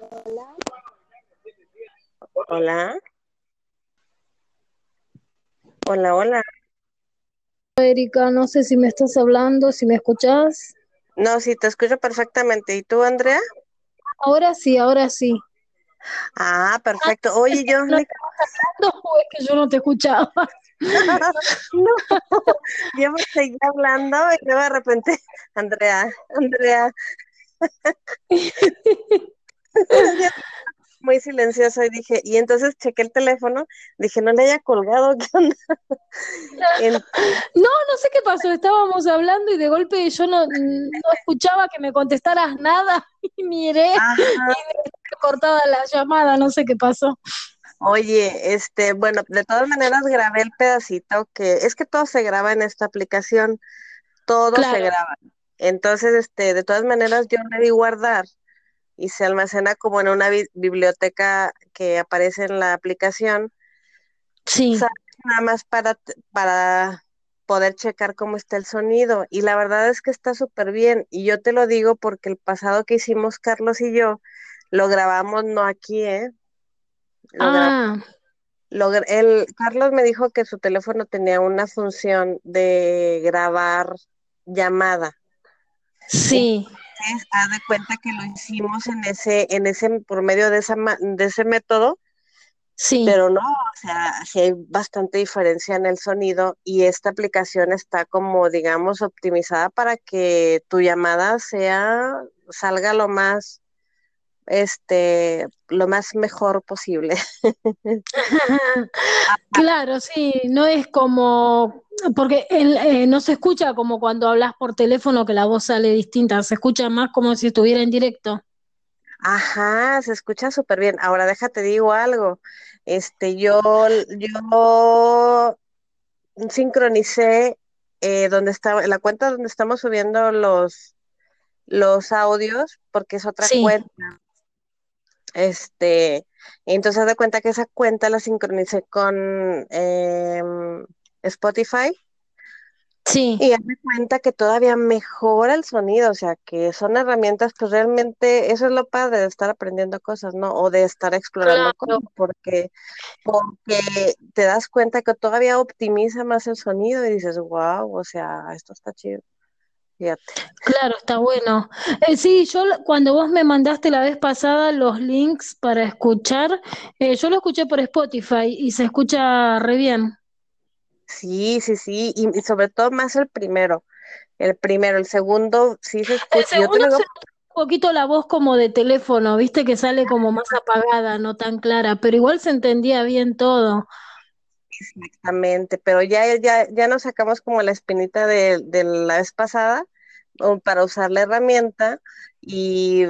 Hola. Hola. Hola, hola. Erika, no sé si me estás hablando, si me escuchas. No, sí, te escucho perfectamente. ¿Y tú, Andrea? Ahora sí, ahora sí. Ah, perfecto. Oye, yo... ¿No estabas hablando o es que yo no te escuchaba? no, yo me seguía hablando y luego de repente, Andrea, Andrea. muy silencioso y dije, y entonces chequé el teléfono, dije, no le haya colgado, ¿qué onda? No, no sé qué pasó, estábamos hablando y de golpe yo no, no escuchaba que me contestaras nada y miré y cortada la llamada, no sé qué pasó. Oye, este, bueno, de todas maneras grabé el pedacito que es que todo se graba en esta aplicación, todo se graba. Entonces, este, de todas maneras yo le di guardar y se almacena como en una biblioteca que aparece en la aplicación. Sí. nada más para, para poder checar cómo está el sonido. Y la verdad es que está súper bien. Y yo te lo digo porque el pasado que hicimos Carlos y yo, lo grabamos no aquí, ¿eh? ah. el, Carlos me dijo que su teléfono tenía una función de grabar llamada. Sí. Entonces, haz de cuenta que lo hicimos en ese, en ese, por medio de, esa, de ese método. Sí. Pero no, o sea, sí hay bastante diferencia en el sonido y esta aplicación está como, digamos, optimizada para que tu llamada sea, salga lo más, este, lo más mejor posible. claro, sí, no es como, porque eh, no se escucha como cuando hablas por teléfono que la voz sale distinta, se escucha más como si estuviera en directo. Ajá, se escucha súper bien. Ahora déjate digo algo. Este, yo, yo sincronicé eh, donde está, la cuenta donde estamos subiendo los, los audios, porque es otra cuenta. Este, entonces de cuenta que esa cuenta la sincronicé con em, Spotify Sí. Y me cuenta que todavía mejora el sonido, o sea, que son herramientas que realmente, eso es lo padre de estar aprendiendo cosas, ¿no? O de estar explorando cosas, porque, porque te das cuenta que todavía optimiza más el sonido y dices, wow, o sea, esto está chido. Fíjate. Claro, está bueno. Eh, sí, yo cuando vos me mandaste la vez pasada los links para escuchar, eh, yo lo escuché por Spotify y se escucha re bien. Sí, sí, sí, y, sobre todo más el primero. El primero, el segundo, sí se escucha. El segundo se un poquito la voz como de teléfono, viste que sale como más apagada, no tan clara, pero igual se entendía bien todo. Exactamente, pero ya, ya, ya nos sacamos como la espinita de, la vez pasada para usar la herramienta y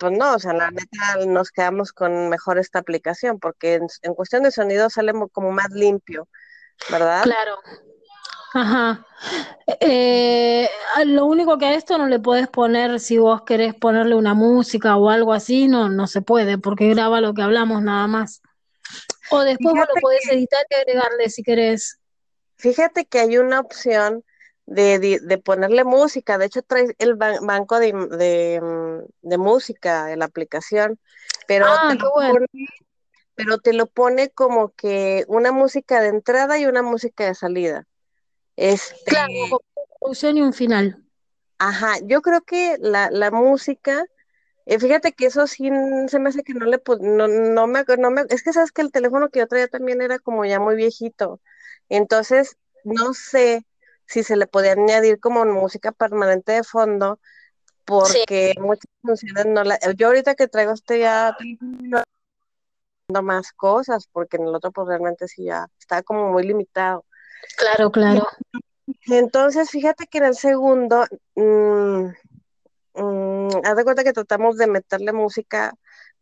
pues no, o sea, la neta nos quedamos con mejor esta aplicación porque en, en cuestión de sonido sale como más limpio ¿verdad? Claro. Ajá. Eh, lo único que a esto no le puedes poner, si vos querés ponerle una música o algo así, no, no se puede, porque graba lo que hablamos nada más. O después vos lo podés editar y agregarle si querés. Fíjate que hay una opción de, ponerle música, de hecho trae el banco de, de, música en la aplicación, pero ah, qué bueno pero te lo pone como que una música de entrada y una música de salida. Este, claro, un y un final. Ajá, yo creo que la, la música, eh, fíjate que eso sí se me hace que no le, no, no, me, no me, es que sabes que el teléfono que yo traía también era como ya muy viejito, entonces no sé si se le podía añadir como música permanente de fondo, porque muchas funciones no la, yo ahorita que traigo este ya más cosas, porque en el otro pues realmente sí ya está como muy limitado. Claro, claro. Entonces, fíjate que en el segundo, mmm, haz de cuenta que tratamos de meterle música,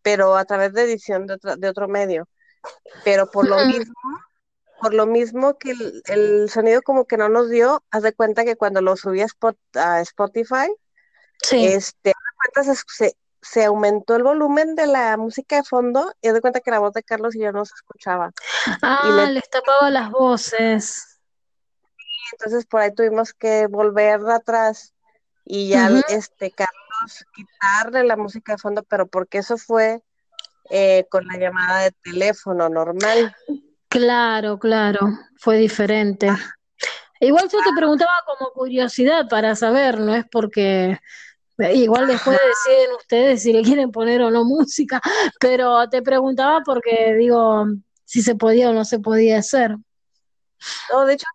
pero a través de edición de otro, de otro medio. Pero por lo mismo, por lo mismo que el, sonido como que no nos dio, haz de cuenta que cuando lo subí a, Spotify, este, haz de cuenta se, se aumentó el volumen de la música de fondo y de cuenta que la voz de Carlos y yo no se escuchaba. Ah, le... les tapaba las voces. entonces por ahí tuvimos que volver atrás y ya este Carlos quitarle la música de fondo, pero porque eso fue eh, con la llamada de teléfono normal. Claro, claro, fue diferente. Igual yo te preguntaba como curiosidad para saber, no es porque igual después deciden ustedes si le quieren poner o no música, pero te preguntaba porque digo si se podía o no se podía hacer. No, de hecho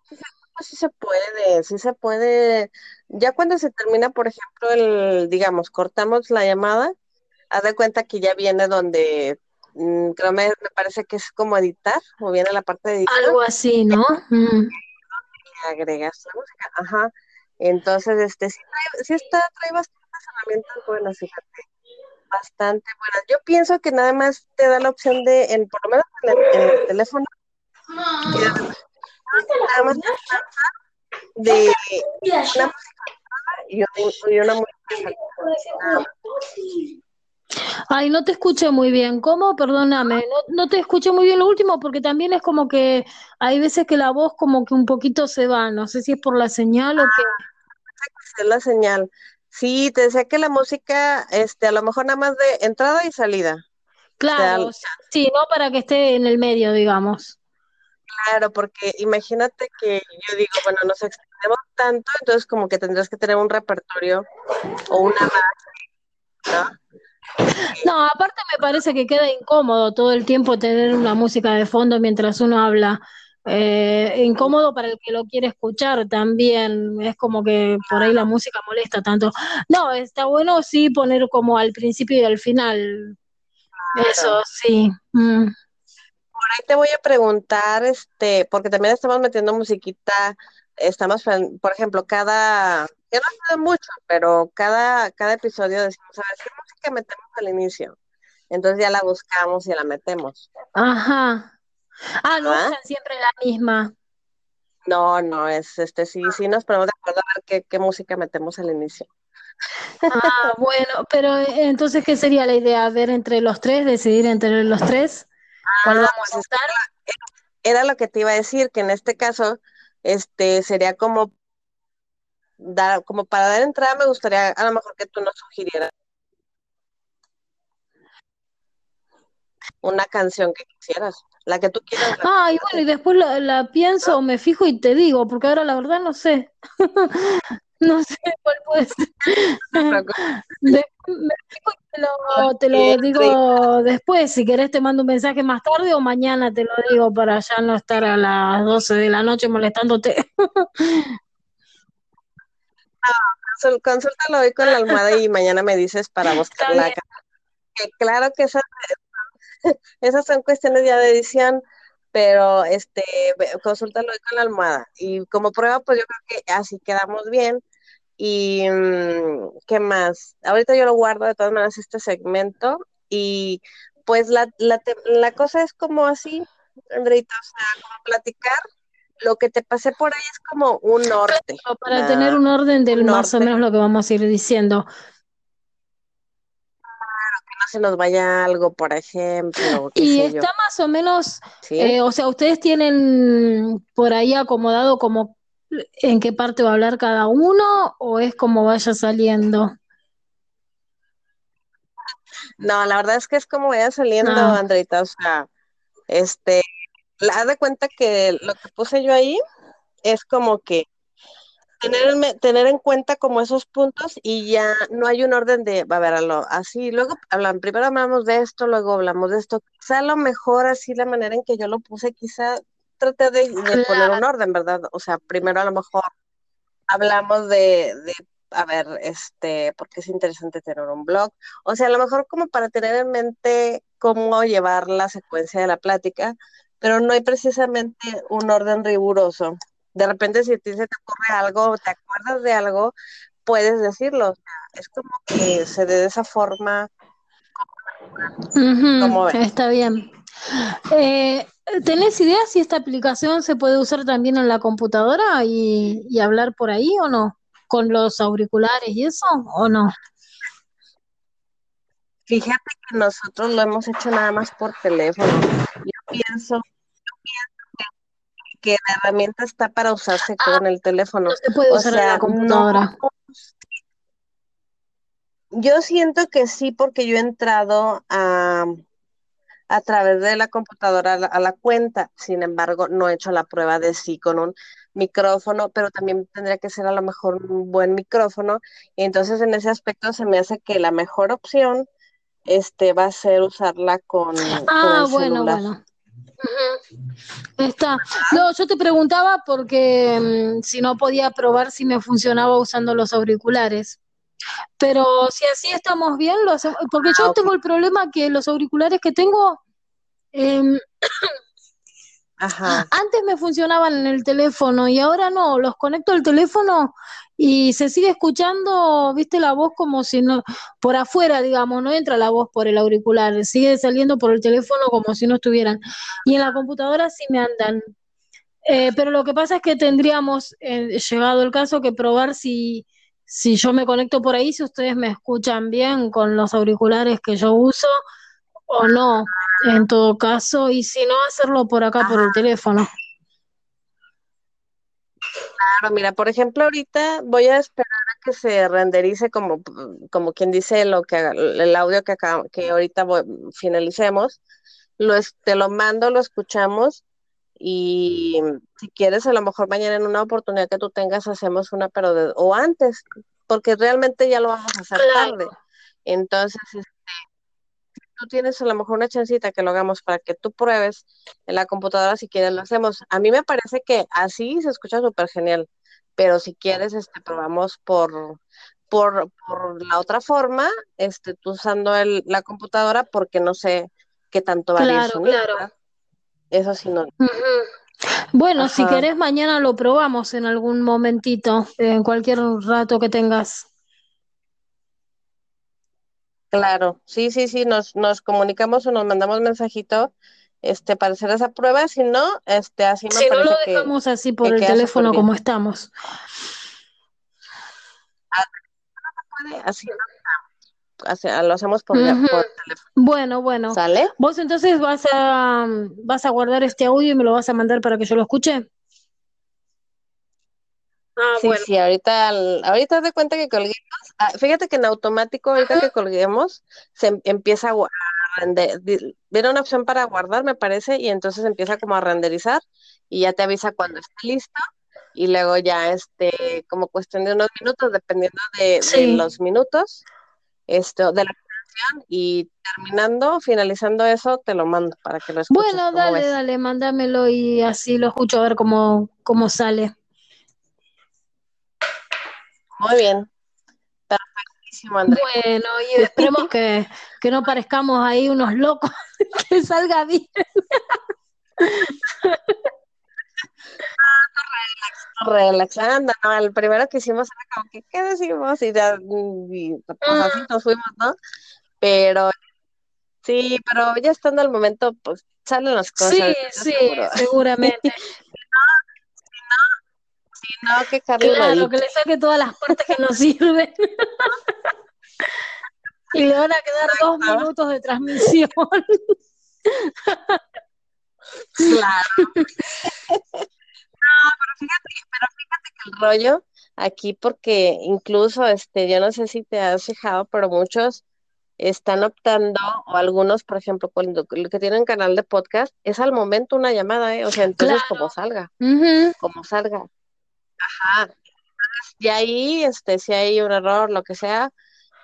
sí se puede, sí se puede. Ya cuando se termina, por ejemplo, el, digamos, cortamos la llamada, haz de cuenta que ya viene donde, mm, creo me, me parece que es como editar, o viene la parte de editar. Algo así, ¿no? Mm. agregas la música, ajá. Entonces, este, sí, sí está, trae herramientas buenas, fíjate, bastante buenas. Yo pienso que nada más te da la opción de, en, por lo menos en el, teléfono, nada más de una música y una, música Ay, no te escuché muy bien. ¿Cómo? Perdóname. No, no te escuché muy bien lo último porque también es como que hay veces que la voz como que un poquito se va. No sé si es por la señal o qué. Ah, es la señal. Sí, te decía que la música, este, a lo mejor nada más de entrada y salida. Claro, sí, no para que esté en el medio, digamos. Claro, porque imagínate que yo digo, bueno, nos extendemos tanto, entonces como que tendrás que tener un repertorio o una base, ¿no? No, aparte me parece que queda incómodo todo el tiempo tener una música de fondo mientras uno habla. Eh, incómodo para el que lo quiere escuchar también. Es como que por ahí la música molesta tanto. No, está bueno sí poner como al principio y al final. Eso sí. Mm. Por ahí te voy a preguntar, este, porque también estamos metiendo musiquita, estamos, por ejemplo, cada, ya no mucho, pero cada, cada episodio decimos, a ver, ¿qué música metemos al inicio? Entonces ya la buscamos y la metemos. Ajá. Ah, no usan siempre la misma. No, no, es este, sí, sí nos ponemos de acuerdo a ver qué, qué música metemos al inicio. Ah, bueno, pero eh, entonces, ¿qué sería la idea? ¿Ver entre los tres, decidir entre los tres? Ah, pues era, lo que te iba a decir, que en este caso, este, sería como dar, como para dar entrada, me gustaría a lo mejor que tú nos sugirieras una canción que quisieras, la que tú quieras. Ah, y bueno, y después la, pienso, me fijo y te digo, porque ahora la verdad no sé. no sé cuál puede ser. me fijo y te lo, te lo digo después. Si querés te mando un mensaje más tarde o mañana te lo digo para ya no estar a las 12 de la noche molestándote. no, consúltalo hoy con la almohada y mañana me dices para buscar la claro que esas, esas son cuestiones ya de edición, pero este, consúltalo hoy con la almohada. Y como prueba, pues yo creo que así quedamos bien. Y mm, qué más, ahorita yo lo guardo de todas maneras este segmento y pues la, la, la cosa es como así, Andreita, o sea, como platicar, lo que te pasé por ahí es como un norte. Para tener un orden del más o menos lo que vamos a ir diciendo. Se nos vaya algo, por ejemplo. y está más o menos, eh, o sea, ustedes tienen por ahí acomodado como en qué parte va a hablar cada uno o es como vaya saliendo? No, la verdad es que es como vaya saliendo, ah. Andreita, o sea, este, haz de cuenta que lo que puse yo ahí es como que tener, tener en cuenta como esos puntos y ya no hay un orden de, va a verlo, así, luego hablan, primero hablamos de esto, luego hablamos de esto, quizá a lo mejor así la manera en que yo lo puse, quizá traté de, poner un orden, ¿verdad? O sea, primero a lo mejor hablamos de, de, a ver, este, porque es interesante tener un blog. O sea, a lo mejor como para tener en mente cómo llevar la secuencia de la plática, pero no hay precisamente un orden riguroso. De repente, si a ti se te ocurre algo, te acuerdas de algo, puedes decirlo. es como que se dé de esa forma. está bien. Eh, ¿Tenés idea si esta aplicación se puede usar también en la computadora y, hablar por ahí o no? ¿Con los auriculares y eso o no? Fíjate que nosotros lo hemos hecho nada más por teléfono. Yo pienso, que, la herramienta está para usarse ah, con el teléfono. No se puede usar en la computadora. yo siento que sí, porque yo he entrado a a través de la computadora a la, cuenta. Sin embargo, no he hecho la prueba de sí con un micrófono, pero también tendría que ser a lo mejor un buen micrófono. Y entonces en ese aspecto se me hace que la mejor opción este va a ser usarla con, ah, bueno, bueno. Está. No, yo te preguntaba porque mm, si no podía probar si me funcionaba usando los auriculares. Pero si así estamos bien, lo hacemos, porque yo ah, tengo el problema que los auriculares que tengo em, antes me funcionaban en el teléfono y ahora no, los conecto al teléfono y se sigue escuchando, viste, la voz como si no, por afuera, digamos, no entra la voz por el auricular, sigue saliendo por el teléfono como si no estuvieran. Y en la computadora sí me andan. Eh, pero lo que pasa es que tendríamos, eh, llegado el caso, que probar si, si yo me conecto por ahí, si ustedes me escuchan bien con los auriculares que yo uso o no en todo caso, y si no, hacerlo por acá, por el teléfono. Claro, mira, por ejemplo, ahorita voy a esperar a que se renderice como, como quien dice lo que el audio que acá, que ahorita finalicemos, lo te lo mando, lo escuchamos y si quieres a lo mejor mañana en una oportunidad que tú tengas hacemos una pero de, o antes, porque realmente ya lo vamos a hacer tarde. Entonces, tú tienes a lo mejor una chancita que lo hagamos para que tú pruebes en la computadora, si quieres lo hacemos. A mí me parece que así se escucha súper genial, pero si quieres, este, probamos por, por, la otra forma, este, tú usando el, la computadora, porque no sé qué tanto va claro, a Claro, Eso sí no. Bueno, si querés mañana lo probamos en algún momentito, en cualquier rato que tengas. Claro, sí, sí, sí, nos, nos comunicamos o nos mandamos mensajito este, para hacer esa prueba, si no, este, así me si no lo dejamos así por el teléfono como estamos. Así lo hacemos por, teléfono. Bueno, bueno. ¿Sale? ¿Vos entonces vas a, vas a guardar este audio y me lo vas a mandar para que yo lo escuche? Ah, sí, sí, ahorita, ahorita de cuenta que colguemos, ah, fíjate que en automático, ahorita que colguemos, se em, empieza a, render, viene una opción para guardar, me parece, y entonces empieza como a renderizar y ya te avisa cuando esté listo y luego ya, este, como cuestión de unos minutos, dependiendo de, los minutos, esto, de la y terminando, finalizando eso, te lo mando para que lo escuches. Bueno, dale, dale, mándamelo y así lo escucho a ver cómo, cómo sale. Muy bien. Perfectísimo, Andrés. Bueno, y esperemos que, que no parezcamos ahí unos locos, que salga bien. relaxando, no, el primero que hicimos era como que, ¿qué decimos? Y ya, y, pues así nos fuimos, ¿no? Pero, sí, pero ya estando al momento, pues salen las cosas. Sí, sí, seguramente. no, que Claro, que le saque todas las partes que no sirven. y le van a quedar dos minutos de transmisión. claro. no, pero fíjate, pero fíjate que el rollo aquí, porque incluso, este, yo no sé si te has fijado, pero muchos están optando, o algunos, por ejemplo, cuando que tienen canal de podcast, es al momento una llamada, ¿eh? O sea, entonces como salga, como salga. Ajá. Y ahí, este, si hay un error, lo que sea,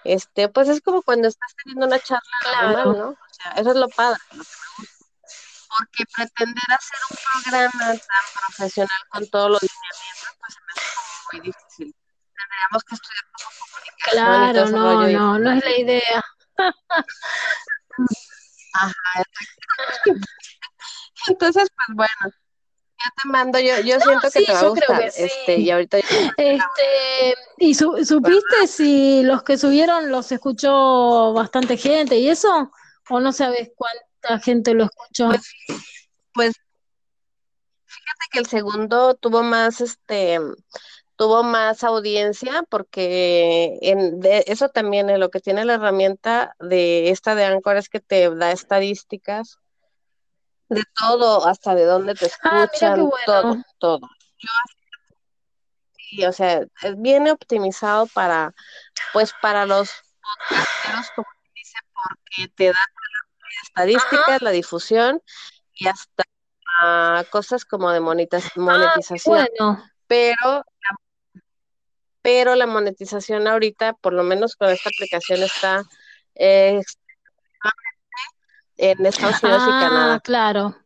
este, pues es como cuando estás teniendo una charla normal, ¿no? O sea, eso es lo padre, Porque pretender hacer un programa tan profesional con todos los lineamientos, pues se me hace como muy difícil. Tendríamos que estudiar como comunicación. Claro, no, no, no es la idea. Ajá, Entonces, pues bueno, te mando, yo, yo siento que te va a gustar. Este, y ahorita este, ¿y supiste si los que subieron los escuchó bastante gente y eso? ¿O no sabes cuánta gente lo escuchó? Pues, pues fíjate que el segundo tuvo más este tuvo más audiencia porque en, de, eso también es lo que tiene la herramienta de esta de Anchor es que te da estadísticas de todo, hasta de dónde te ah, escuchan, todo, todo. sí, o sea, viene optimizado para, pues, para los podcasteros, como dice, porque te da estadísticas, la difusión y hasta ah, cosas como de monetización. Ah, bueno. Pero pero la monetización ahorita, por lo menos con esta aplicación, está eh, en Estados Unidos y ah, Canadá. Claro.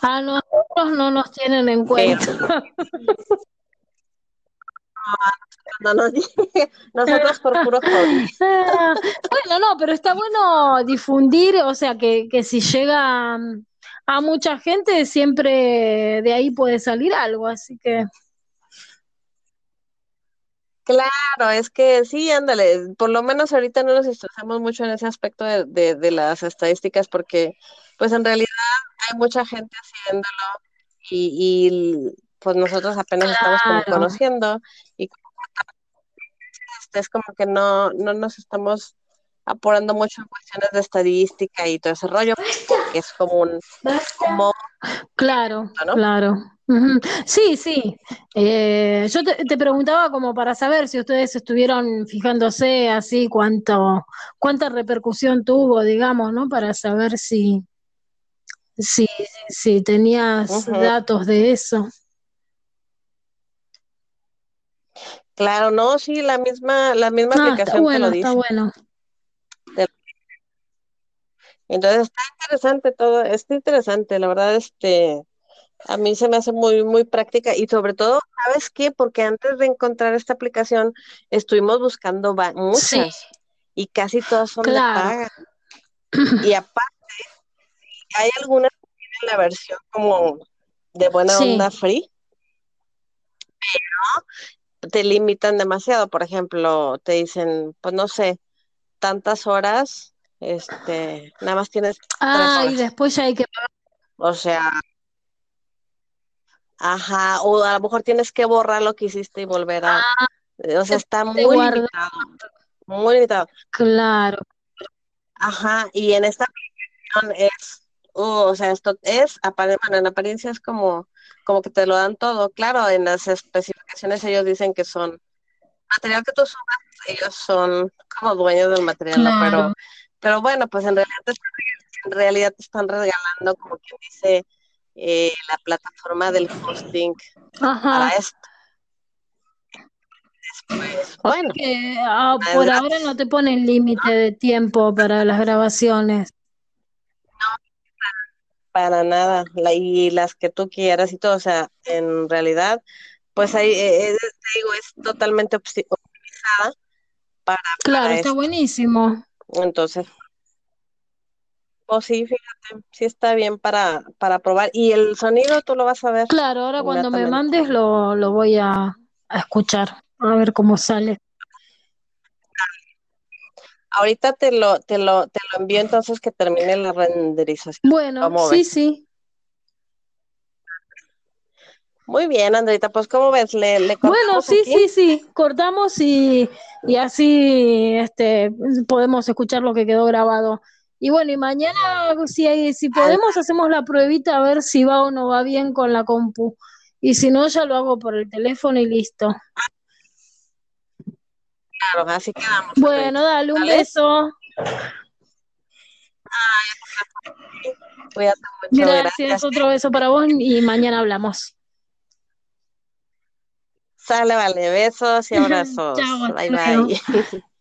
A nosotros no nos tienen en cuenta. no, no, nosotros por puro hobby. bueno, no, pero está bueno difundir, o sea, que, que si llega a mucha gente, siempre de ahí puede salir algo, así que... Claro, es que sí, ándale, por lo menos ahorita no nos estresamos mucho en ese aspecto de, de, las estadísticas porque pues en realidad hay mucha gente haciéndolo y, pues nosotros apenas estamos como conociendo y es como que no, no nos estamos apurando mucho en cuestiones de estadística y todo ese rollo, que es como un... Como, claro, claro. Sí, sí. Eh, yo te, preguntaba como para saber si ustedes estuvieron fijándose así cuánto, cuánta repercusión tuvo, digamos, ¿no? Para saber si, si, si tenías datos de eso. Claro, no, sí, la misma, la misma ah, aplicación bueno, lo dice. Está bueno. Entonces está interesante todo, está interesante, la verdad, este, a mí se me hace muy, muy práctica y sobre todo, ¿sabes qué? Porque antes de encontrar esta aplicación estuvimos buscando muchas y casi todas son de paga. Y aparte, hay algunas que tienen la versión como de buena onda free, pero te limitan demasiado. Por ejemplo, te dicen, pues no sé, tantas horas, este, nada más tienes. Ah, y después hay que O sea, Ajá, o a lo mejor tienes que borrar lo que hiciste y volver a... Ah, o sea, está muy limitado. Muy limitado. Claro. Ajá, y en esta aplicación es, uh, o sea, esto es, bueno, en apariencia es como, como que te lo dan todo. Claro, en las especificaciones ellos dicen que son material que tú subas, ellos son como dueños del material, pero, pero bueno, pues en realidad, en realidad te están regalando, como quien dice, eh, la plataforma del hosting para esto. Después, bueno. Ah, por ahora no te ponen límite de tiempo para las grabaciones. No, para nada. y las que tú quieras y todo, o sea, en realidad, pues ahí, eh, eh, te digo, es totalmente optimizada para. Claro, está buenísimo. Entonces, Oh, sí, fíjate, sí está bien para, para probar. Y el sonido tú lo vas a ver. Claro, ahora cuando me mandes lo, lo voy a, escuchar, a ver cómo sale. Ahorita te lo, te lo, te lo envío entonces que termine la renderización. Bueno, sí, sí. Muy bien, Andrita, pues ¿cómo ves? ¿Le, le bueno, sí, sí, sí, cortamos y, y así este, podemos escuchar lo que quedó grabado. Y bueno, y mañana, si, si podemos, hacemos la pruebita a ver si va o no va bien con la compu. Y si no, ya lo hago por el teléfono y listo. Claro, así quedamos. Bueno, dale un beso. Cuídate mucho, gracias, otro beso para vos y mañana hablamos. Sale, vale, besos y abrazos. bye, bye.